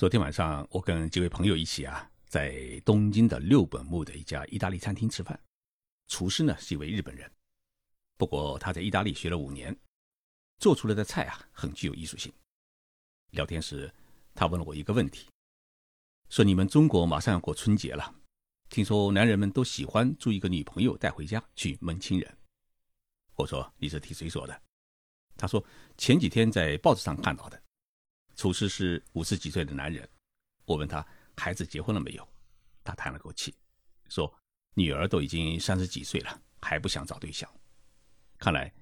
昨天晚上，我跟几位朋友一起啊，在东京的六本木的一家意大利餐厅吃饭。厨师呢是一位日本人，不过他在意大利学了五年，做出来的菜啊很具有艺术性。聊天时，他问了我一个问题，说：“你们中国马上要过春节了，听说男人们都喜欢租一个女朋友带回家去蒙亲人。”我说：“你是听谁说的？”他说：“前几天在报纸上看到的。”厨师是五十几岁的男人，我问他孩子结婚了没有，他叹了口气，说女儿都已经三十几岁了，还不想找对象。看来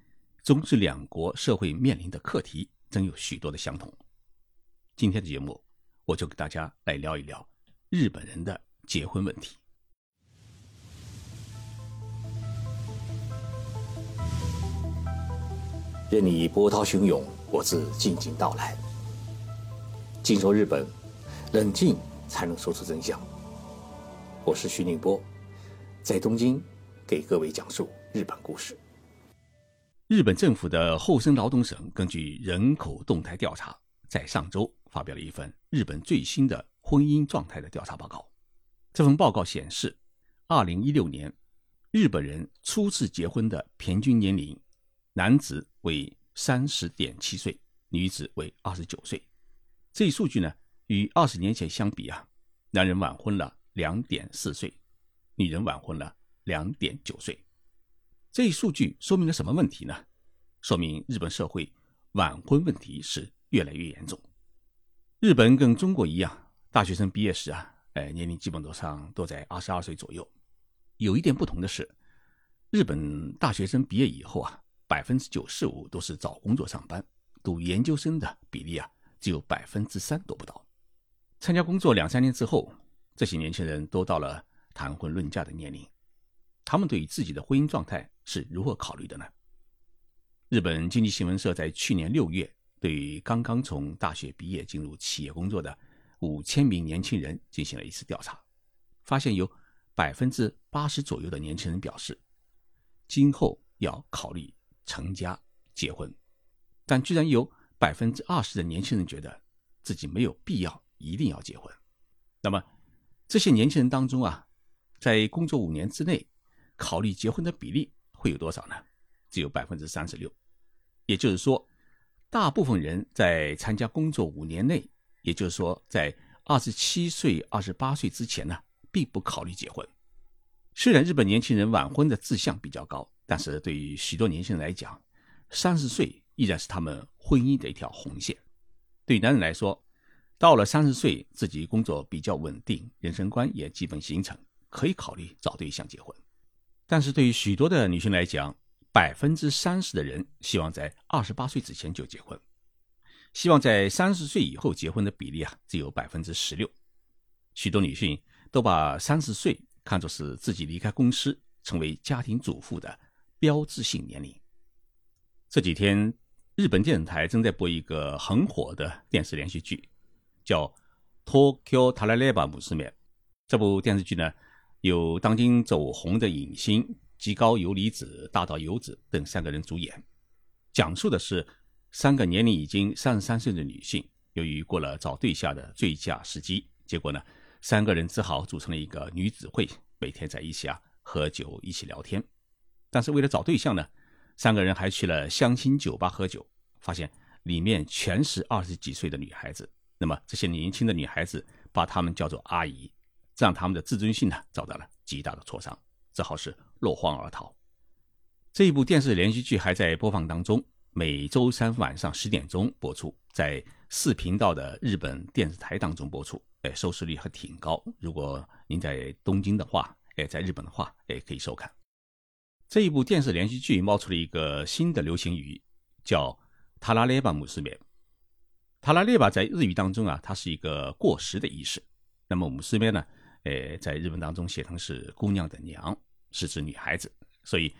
中日两国社会面临的课题真有许多的相同。今天的节目，我就给大家来聊一聊日本人的结婚问题。任你波涛汹涌，我自静静到来。静说日本，冷静才能说出真相。我是徐宁波，在东京给各位讲述日本故事。日本政府的厚生劳动省根据人口动态调查，在上周发表了一份日本最新的婚姻状态的调查报告。这份报告显示，二零一六年日本人初次结婚的平均年龄，男子为三十点七岁，女子为二十九岁。这一数据呢，与二十年前相比啊，男人晚婚了两点四岁，女人晚婚了两点九岁。这一数据说明了什么问题呢？说明日本社会晚婚问题是越来越严重。日本跟中国一样，大学生毕业时啊，哎，年龄基本都上都在二十二岁左右。有一点不同的是，日本大学生毕业以后啊，百分之九十五都是找工作上班，读研究生的比例啊。只有百分之三都不到。参加工作两三年之后，这些年轻人都到了谈婚论嫁的年龄。他们对于自己的婚姻状态是如何考虑的呢？日本经济新闻社在去年六月，对于刚刚从大学毕业进入企业工作的五千名年轻人进行了一次调查，发现有百分之八十左右的年轻人表示，今后要考虑成家结婚，但居然有。百分之二十的年轻人觉得自己没有必要一定要结婚。那么，这些年轻人当中啊，在工作五年之内考虑结婚的比例会有多少呢？只有百分之三十六。也就是说，大部分人在参加工作五年内，也就是说，在二十七岁、二十八岁之前呢，并不考虑结婚。虽然日本年轻人晚婚的志向比较高，但是对于许多年轻人来讲，三十岁。依然是他们婚姻的一条红线。对男人来说，到了三十岁，自己工作比较稳定，人生观也基本形成，可以考虑找对象结婚。但是对于许多的女性来讲，百分之三十的人希望在二十八岁之前就结婚，希望在三十岁以后结婚的比例啊，只有百分之十六。许多女性都把三十岁看作是自己离开公司，成为家庭主妇的标志性年龄。这几天。日本电视台正在播一个很火的电视连续剧，叫《Tokyo Tarareba 母子面》。这部电视剧呢，由当今走红的影星吉高由里子、大岛由子等三个人主演，讲述的是三个年龄已经三十三岁的女性，由于过了找对象的最佳时机，结果呢，三个人只好组成了一个女子会，每天在一起啊喝酒，一起聊天。但是为了找对象呢？三个人还去了相亲酒吧喝酒，发现里面全是二十几岁的女孩子。那么这些年轻的女孩子把他们叫做阿姨，这让他们的自尊心呢遭到了极大的挫伤，只好是落荒而逃。这一部电视连续剧还在播放当中，每周三晚上十点钟播出，在四频道的日本电视台当中播出，哎，收视率还挺高。如果您在东京的话，哎，在日本的话，哎，可以收看。这一部电视连续剧冒出了一个新的流行语，叫“塔拉列巴姆斯面”。塔拉列巴在日语当中啊，它是一个过时的意思。那么姆斯面呢，呃，在日本当中写成是姑娘的娘，是指女孩子。所以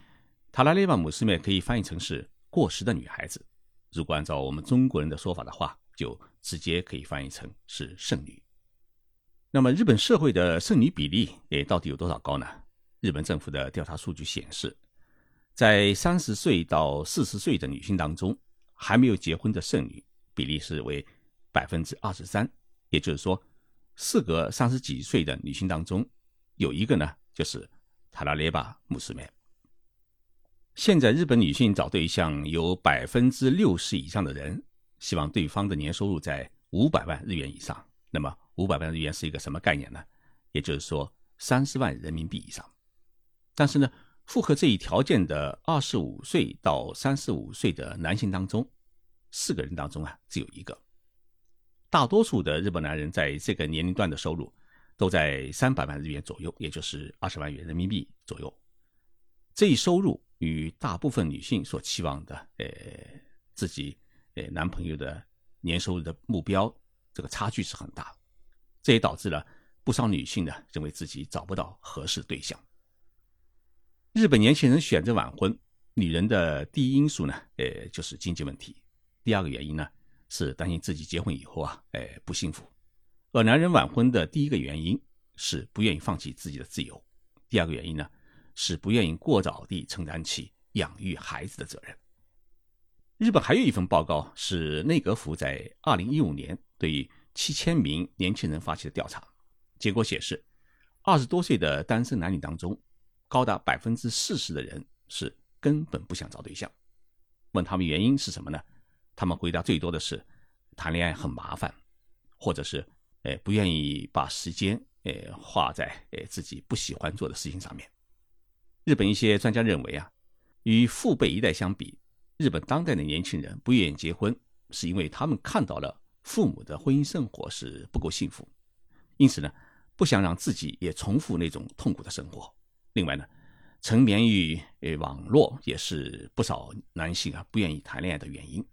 塔拉列巴姆斯面可以翻译成是过时的女孩子。如果按照我们中国人的说法的话，就直接可以翻译成是剩女。那么日本社会的剩女比例，诶，到底有多少高呢？日本政府的调查数据显示，在三十岁到四十岁的女性当中，还没有结婚的剩女比例是为百分之二十三，也就是说，四个三十几岁的女性当中，有一个呢就是塔拉列巴穆斯梅。现在日本女性找对象有百分之六十以上的人希望对方的年收入在五百万日元以上。那么五百万日元是一个什么概念呢？也就是说三十万人民币以上。但是呢，符合这一条件的二十五岁到三十五岁的男性当中，四个人当中啊只有一个。大多数的日本男人在这个年龄段的收入都在三百万日元左右，也就是二十万元人民币左右。这一收入。与大部分女性所期望的，呃，自己呃男朋友的年收入的目标，这个差距是很大，这也导致了不少女性呢认为自己找不到合适对象。日本年轻人选择晚婚，女人的第一因素呢，呃，就是经济问题；第二个原因呢，是担心自己结婚以后啊，呃，不幸福；而男人晚婚的第一个原因是不愿意放弃自己的自由；第二个原因呢。是不愿意过早地承担起养育孩子的责任。日本还有一份报告是内阁府在二零一五年对七千名年轻人发起的调查，结果显示，二十多岁的单身男女当中，高达百分之四十的人是根本不想找对象。问他们原因是什么呢？他们回答最多的是谈恋爱很麻烦，或者是呃不愿意把时间呃花在呃自己不喜欢做的事情上面。日本一些专家认为啊，与父辈一代相比，日本当代的年轻人不愿意结婚，是因为他们看到了父母的婚姻生活是不够幸福，因此呢，不想让自己也重复那种痛苦的生活。另外呢，沉湎于呃网络也是不少男性啊不愿意谈恋爱的原因。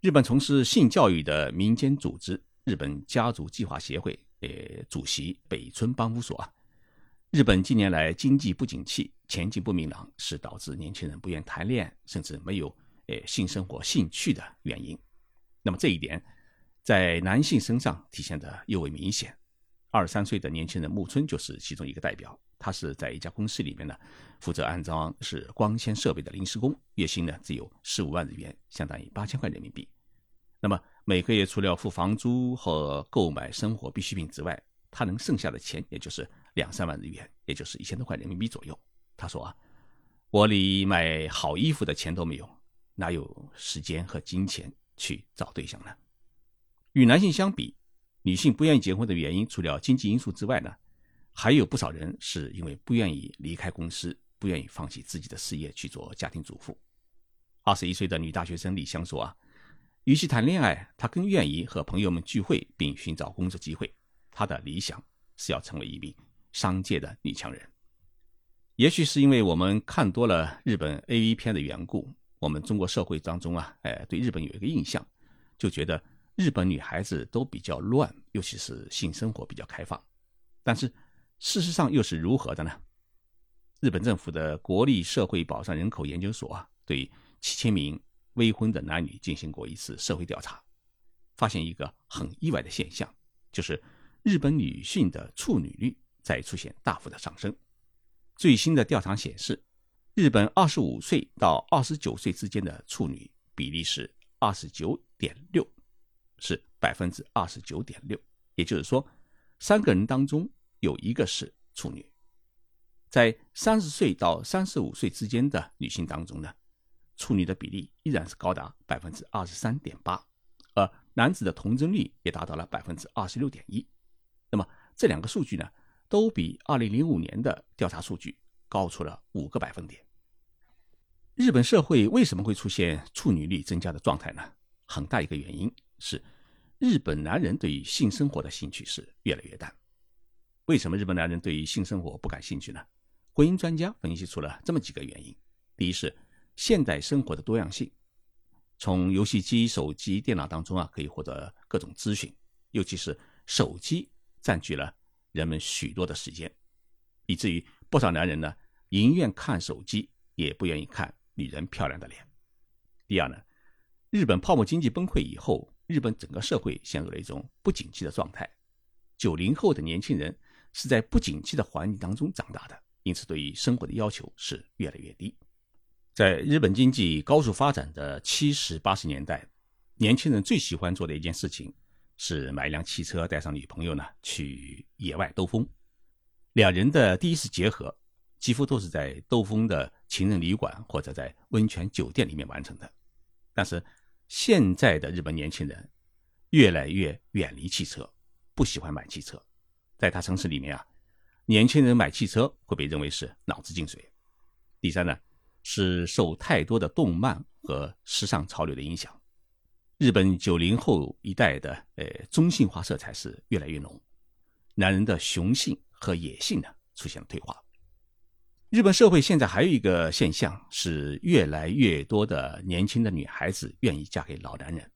日本从事性教育的民间组织日本家族计划协会呃主席北村邦夫说啊。日本近年来经济不景气，前景不明朗，是导致年轻人不愿谈恋爱，甚至没有诶性生活兴趣的原因。那么这一点在男性身上体现的尤为明显。二十三岁的年轻人木村就是其中一个代表。他是在一家公司里面呢，负责安装是光纤设备的临时工，月薪呢只有十五万日元，相当于八千块人民币。那么每个月除了付房租和购买生活必需品之外，他能剩下的钱也就是。两三万日元，也就是一千多块人民币左右。他说啊，我连买好衣服的钱都没有，哪有时间和金钱去找对象呢？与男性相比，女性不愿意结婚的原因，除了经济因素之外呢，还有不少人是因为不愿意离开公司，不愿意放弃自己的事业去做家庭主妇。二十一岁的女大学生李香说啊，与其谈恋爱，她更愿意和朋友们聚会并寻找工作机会。她的理想是要成为一名。商界的女强人，也许是因为我们看多了日本 A V 片的缘故，我们中国社会当中啊，哎，对日本有一个印象，就觉得日本女孩子都比较乱，尤其是性生活比较开放。但是事实上又是如何的呢？日本政府的国立社会保障人口研究所啊，对七千名未婚的男女进行过一次社会调查，发现一个很意外的现象，就是日本女性的处女率。在出现大幅的上升。最新的调查显示，日本二十五岁到二十九岁之间的处女比例是二十九点六，是百分之二十九点六。也就是说，三个人当中有一个是处女。在三十岁到三十五岁之间的女性当中呢，处女的比例依然是高达百分之二十三点八，而男子的童贞率也达到了百分之二十六点一。那么这两个数据呢？都比二零零五年的调查数据高出了五个百分点。日本社会为什么会出现处女率增加的状态呢？很大一个原因是，日本男人对于性生活的兴趣是越来越淡。为什么日本男人对于性生活不感兴趣呢？婚姻专家分析出了这么几个原因：第一是现代生活的多样性，从游戏机、手机、电脑当中啊可以获得各种资讯，尤其是手机占据了。人们许多的时间，以至于不少男人呢，宁愿看手机，也不愿意看女人漂亮的脸。第二呢，日本泡沫经济崩溃以后，日本整个社会陷入了一种不景气的状态。九零后的年轻人是在不景气的环境当中长大的，因此对于生活的要求是越来越低。在日本经济高速发展的七十八十年代，年轻人最喜欢做的一件事情是买一辆汽车，带上女朋友呢去野外兜风。两人的第一次结合，几乎都是在兜风的情人旅馆或者在温泉酒店里面完成的。但是现在的日本年轻人越来越远离汽车，不喜欢买汽车。在他城市里面啊，年轻人买汽车会被认为是脑子进水。第三呢，是受太多的动漫和时尚潮流的影响。日本九零后一代的呃中性化色彩是越来越浓，男人的雄性和野性呢出现了退化。日本社会现在还有一个现象是，越来越多的年轻的女孩子愿意嫁给老男人。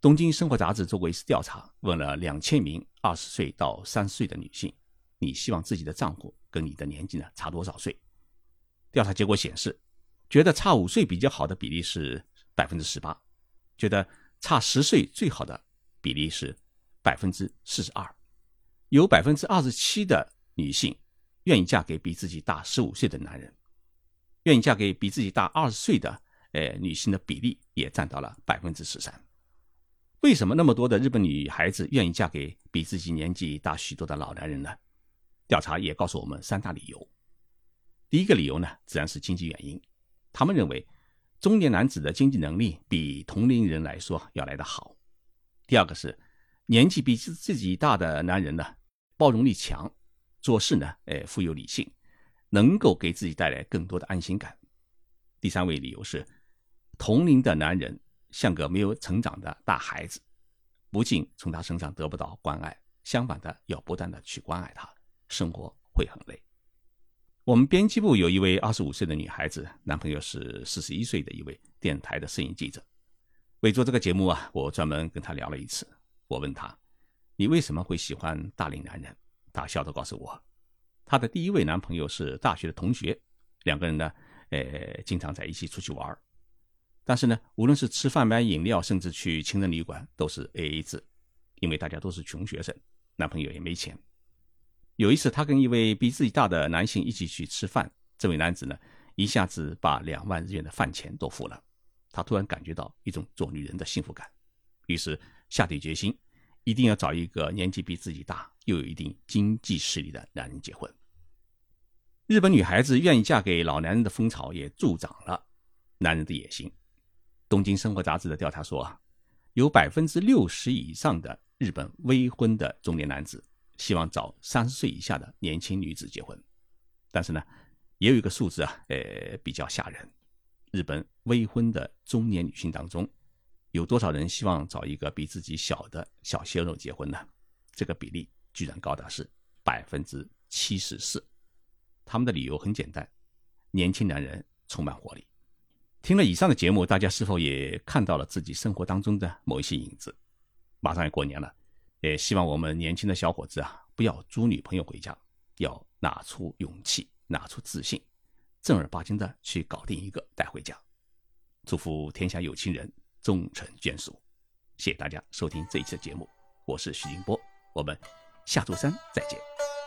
东京生活杂志做过一次调查，问了两千名二十岁到三十岁的女性，你希望自己的丈夫跟你的年纪呢差多少岁？调查结果显示，觉得差五岁比较好的比例是百分之十八。觉得差十岁最好的比例是百分之四十二，有百分之二十七的女性愿意嫁给比自己大十五岁的男人，愿意嫁给比自己大二十岁的呃女性的比例也占到了百分之十三。为什么那么多的日本女孩子愿意嫁给比自己年纪大许多的老男人呢？调查也告诉我们三大理由。第一个理由呢，自然是经济原因，他们认为。中年男子的经济能力比同龄人来说要来得好。第二个是年纪比自自己大的男人呢，包容力强，做事呢，哎，富有理性，能够给自己带来更多的安心感。第三位理由是，同龄的男人像个没有成长的大孩子，不仅从他身上得不到关爱，相反的要不断的去关爱他，生活会很累。我们编辑部有一位二十五岁的女孩子，男朋友是四十一岁的一位电台的摄影记者。为做这个节目啊，我专门跟她聊了一次。我问她：“你为什么会喜欢大龄男人？”她笑着告诉我：“她的第一位男朋友是大学的同学，两个人呢，呃，经常在一起出去玩但是呢，无论是吃饭、买饮料，甚至去情人旅馆，都是 A A 制，因为大家都是穷学生，男朋友也没钱。”有一次，她跟一位比自己大的男性一起去吃饭，这位男子呢，一下子把两万日元的饭钱都付了。她突然感觉到一种做女人的幸福感，于是下定决心，一定要找一个年纪比自己大又有一定经济实力的男人结婚。日本女孩子愿意嫁给老男人的风潮也助长了男人的野心。东京生活杂志的调查说啊，有百分之六十以上的日本未婚的中年男子。希望找三十岁以下的年轻女子结婚，但是呢，也有一个数字啊，呃，比较吓人。日本未婚的中年女性当中，有多少人希望找一个比自己小的小鲜肉结婚呢？这个比例居然高达是百分之七十四。他们的理由很简单：年轻男人充满活力。听了以上的节目，大家是否也看到了自己生活当中的某一些影子？马上要过年了。也希望我们年轻的小伙子啊，不要租女朋友回家，要拿出勇气，拿出自信，正儿八经的去搞定一个带回家。祝福天下有情人终成眷属。谢谢大家收听这一期的节目，我是徐金波，我们下周三再见。